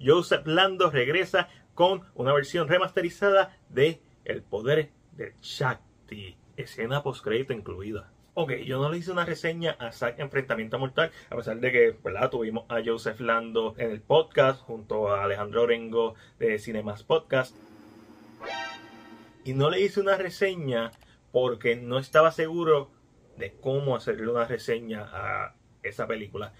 Joseph Lando regresa con una versión remasterizada de El Poder de Shakti, escena post-crédito incluida. Ok, yo no le hice una reseña a Zack Enfrentamiento Mortal, a pesar de que ¿verdad? tuvimos a Joseph Lando en el podcast junto a Alejandro Orengo de Cinemas Podcast. Y no le hice una reseña porque no estaba seguro de cómo hacerle una reseña a esa película.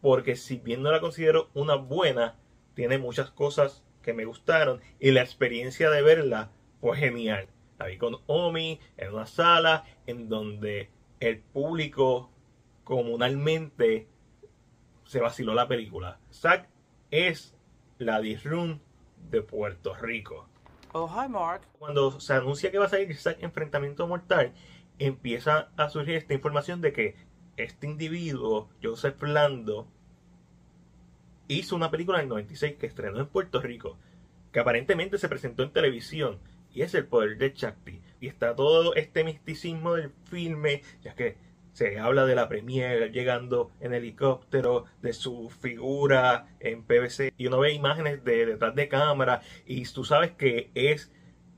Porque si bien no la considero una buena, tiene muchas cosas que me gustaron y la experiencia de verla fue genial. La vi con Omi en una sala en donde el público comunalmente se vaciló la película. Zack es la Disrun de Puerto Rico. Oh, hi, Mark. Cuando se anuncia que va a salir Zack Enfrentamiento Mortal, empieza a surgir esta información de que este individuo, Joseph Lando, hizo una película en el 96 que estrenó en Puerto Rico, que aparentemente se presentó en televisión, y es El Poder de Chakti. Y está todo este misticismo del filme, ya que se habla de la premier llegando en helicóptero, de su figura en PVC, y uno ve imágenes de detrás de cámara, y tú sabes que es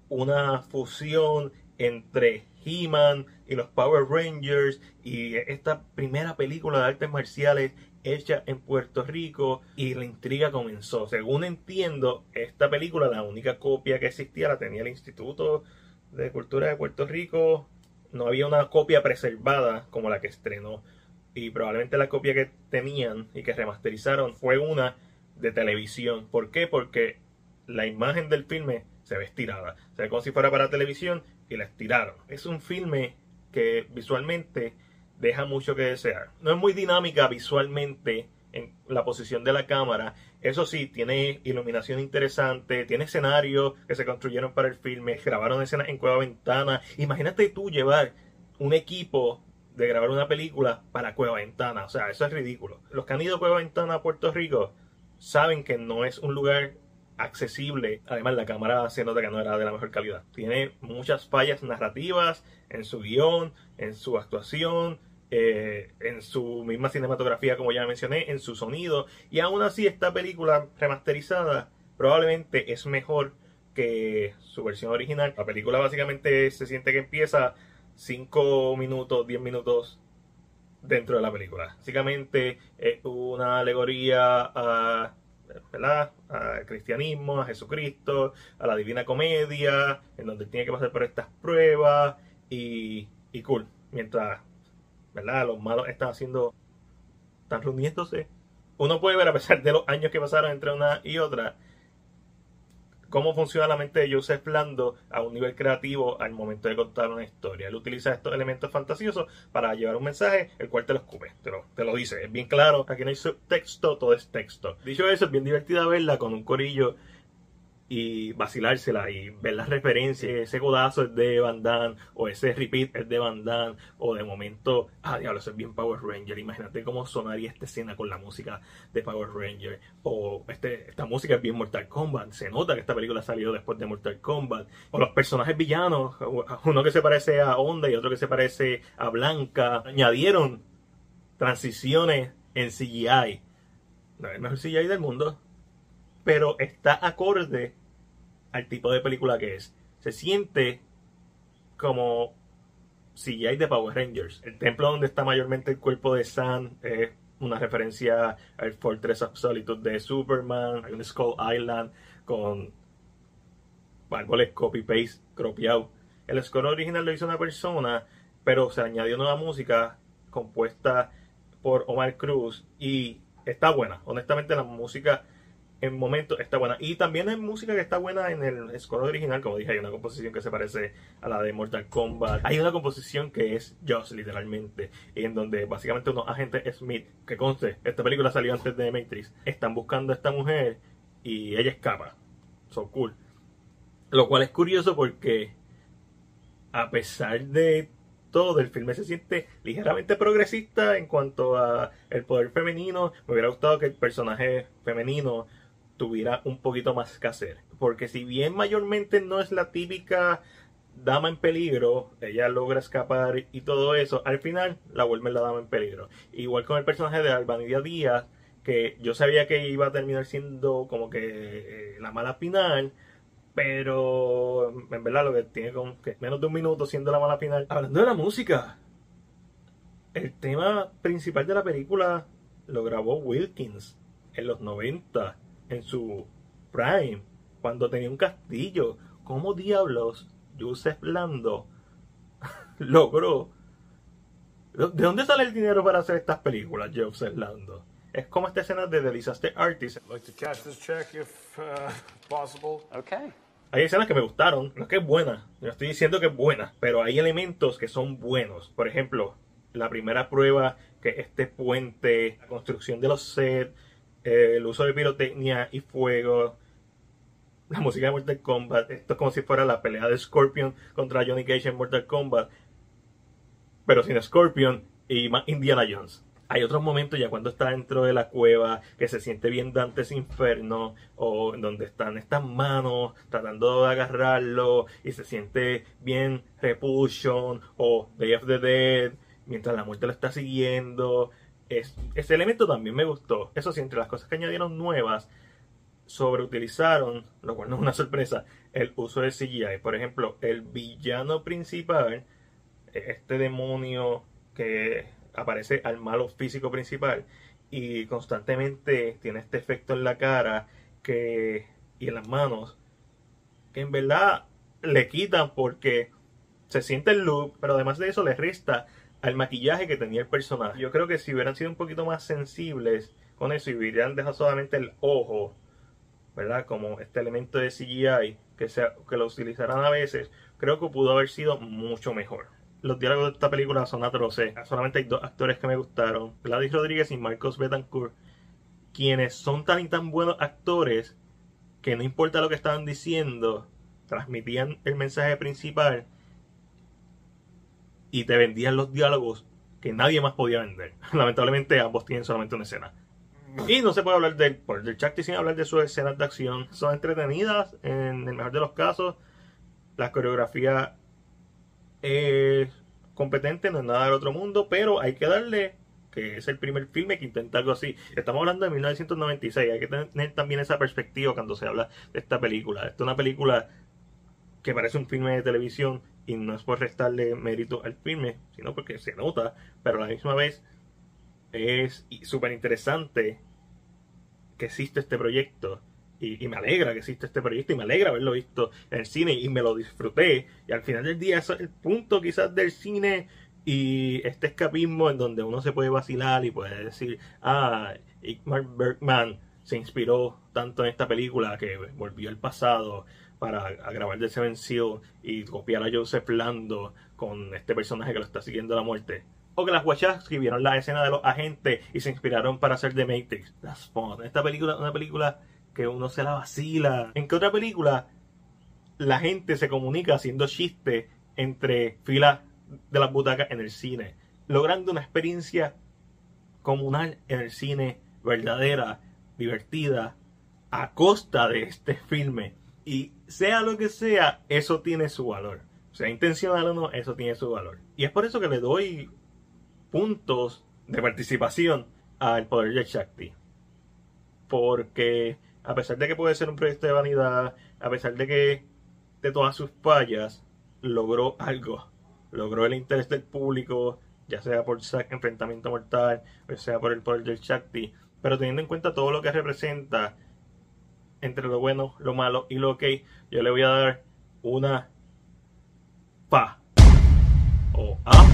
una fusión entre He-Man y los Power Rangers y esta primera película de artes marciales hecha en Puerto Rico y la intriga comenzó. Según entiendo, esta película, la única copia que existía la tenía el Instituto de Cultura de Puerto Rico. No había una copia preservada como la que estrenó. Y probablemente la copia que tenían y que remasterizaron fue una de televisión. ¿Por qué? Porque la imagen del filme se ve estirada. Se ve como si fuera para televisión y la estiraron. Es un filme que visualmente deja mucho que desear. No es muy dinámica visualmente en la posición de la cámara. Eso sí, tiene iluminación interesante, tiene escenarios que se construyeron para el filme, grabaron escenas en Cueva Ventana. Imagínate tú llevar un equipo de grabar una película para Cueva Ventana. O sea, eso es ridículo. Los que han ido a Cueva Ventana a Puerto Rico saben que no es un lugar accesible. Además, la cámara se nota que no era de la mejor calidad. Tiene muchas fallas narrativas en su guion, en su actuación, eh, en su misma cinematografía, como ya mencioné, en su sonido. Y aún así, esta película remasterizada probablemente es mejor que su versión original. La película básicamente se siente que empieza 5 minutos, 10 minutos dentro de la película. Básicamente es una alegoría a ¿verdad? al cristianismo, a Jesucristo, a la divina comedia, en donde tiene que pasar por estas pruebas y, y cool. Mientras ¿verdad? los malos están haciendo, están reuniéndose. Uno puede ver, a pesar de los años que pasaron entre una y otra, cómo funciona la mente de Joseph Lando a un nivel creativo al momento de contar una historia. Él utiliza estos elementos fantasiosos para llevar un mensaje, el cual te lo escupe, te lo, te lo dice. Es bien claro, aquí no hay subtexto, todo es texto. Dicho eso, es bien divertida verla con un corillo y vacilársela y ver las referencias, ese codazo es de Van Damme, o ese repeat es de Van Damme, o de momento, ah, diablo, eso es bien Power Ranger, imagínate cómo sonaría esta escena con la música de Power Ranger, o este, esta música es bien Mortal Kombat, se nota que esta película salió después de Mortal Kombat, o los personajes villanos, uno que se parece a Honda y otro que se parece a Blanca, añadieron transiciones en CGI, no es el mejor CGI del mundo, pero está acorde al tipo de película que es. Se siente como si hay de Power Rangers. El templo donde está mayormente el cuerpo de Sam es una referencia al Fortress of Solitude de Superman. Hay un Skull Island con árboles copy-paste, cropiado. El score original lo hizo una persona, pero se añadió nueva música compuesta por Omar Cruz y está buena. Honestamente la música en momentos está buena. Y también hay música que está buena en el score original. Como dije, hay una composición que se parece a la de Mortal Kombat. Hay una composición que es Joss, literalmente. En donde básicamente unos agentes Smith, que conste, esta película salió antes de Matrix, están buscando a esta mujer y ella escapa. So cool. Lo cual es curioso porque a pesar de todo, el filme se siente ligeramente progresista en cuanto a el poder femenino. Me hubiera gustado que el personaje femenino tuviera un poquito más que hacer. Porque si bien mayormente no es la típica dama en peligro, ella logra escapar y todo eso, al final la vuelve la dama en peligro. Igual con el personaje de Albanidia Díaz, que yo sabía que iba a terminar siendo como que eh, la mala final, pero en verdad lo que tiene como que menos de un minuto siendo la mala final. Hablando de la música, el tema principal de la película lo grabó Wilkins en los 90, en su prime, cuando tenía un castillo. ¿Cómo diablos Joseph Lando logró? ¿De dónde sale el dinero para hacer estas películas, Joseph Lando? Es como esta escena de The Disaster Artist. Hay escenas que me gustaron, no es que es buena, no estoy diciendo que es buena, pero hay elementos que son buenos. Por ejemplo, la primera prueba que este puente, la construcción de los sets, eh, el uso de pirotecnia y fuego, la música de Mortal Kombat, esto es como si fuera la pelea de Scorpion contra Johnny Cage en Mortal Kombat, pero sin Scorpion y más Indiana Jones. Hay otros momentos ya cuando está dentro de la cueva que se siente bien Dante's Inferno o donde están estas manos tratando de agarrarlo y se siente bien Repulsion o Day of the Dead mientras la muerte lo está siguiendo. Es, ese elemento también me gustó. Eso sí, entre las cosas que añadieron nuevas, sobreutilizaron, lo cual no es una sorpresa, el uso de CGI. Por ejemplo, el villano principal, este demonio que aparece al malo físico principal y constantemente tiene este efecto en la cara que y en las manos que en verdad le quitan porque se siente el look, pero además de eso le resta al maquillaje que tenía el personaje. Yo creo que si hubieran sido un poquito más sensibles con eso y hubieran dejado solamente el ojo, ¿verdad? Como este elemento de CGI que, sea, que lo utilizaran a veces, creo que pudo haber sido mucho mejor. Los diálogos de esta película son atroces. Solamente hay dos actores que me gustaron, Gladys Rodríguez y Marcos Betancourt, quienes son tan y tan buenos actores que no importa lo que estaban diciendo, transmitían el mensaje principal y te vendían los diálogos que nadie más podía vender. Lamentablemente ambos tienen solamente una escena. Y no se puede hablar del, del Chakti sin hablar de sus escenas de acción. Son entretenidas en el mejor de los casos. La coreografía es competente, no es nada del otro mundo, pero hay que darle que es el primer filme que intenta algo así. Estamos hablando de 1996, hay que tener también esa perspectiva cuando se habla de esta película. Esta es una película que parece un filme de televisión y no es por restarle mérito al filme, sino porque se nota, pero a la misma vez es súper interesante que existe este proyecto. Y, me alegra que existe este proyecto y me alegra haberlo visto en el cine y me lo disfruté. Y al final del día es el punto quizás del cine y este escapismo en donde uno se puede vacilar y puede decir ah Igmar Bergman se inspiró tanto en esta película que volvió al pasado para grabar de Seven y copiar a Joseph Lando con este personaje que lo está siguiendo a la muerte. O que las Wachowski vieron la escena de los agentes y se inspiraron para hacer The Matrix. That's fun. Esta película es una película que uno se la vacila. ¿En qué otra película la gente se comunica haciendo chistes entre filas de las butacas en el cine? Logrando una experiencia comunal en el cine verdadera, divertida, a costa de este filme. Y sea lo que sea, eso tiene su valor. Sea intencional o no, eso tiene su valor. Y es por eso que le doy puntos de participación al poder de Shakti. Porque a pesar de que puede ser un proyecto de vanidad, a pesar de que de todas sus fallas, logró algo. Logró el interés del público, ya sea por enfrentamiento mortal, o sea por el poder del Shakti. Pero teniendo en cuenta todo lo que representa, entre lo bueno, lo malo y lo ok, yo le voy a dar una pa o a.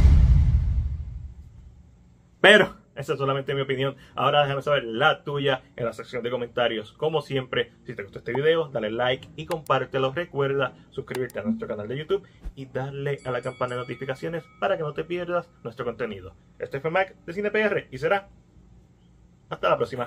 Pero esa es solamente mi opinión. Ahora déjame saber la tuya en la sección de comentarios. Como siempre, si te gustó este video, dale like y compártelo. Recuerda suscribirte a nuestro canal de YouTube y darle a la campana de notificaciones para que no te pierdas nuestro contenido. Este fue Mac de CinePR y será hasta la próxima.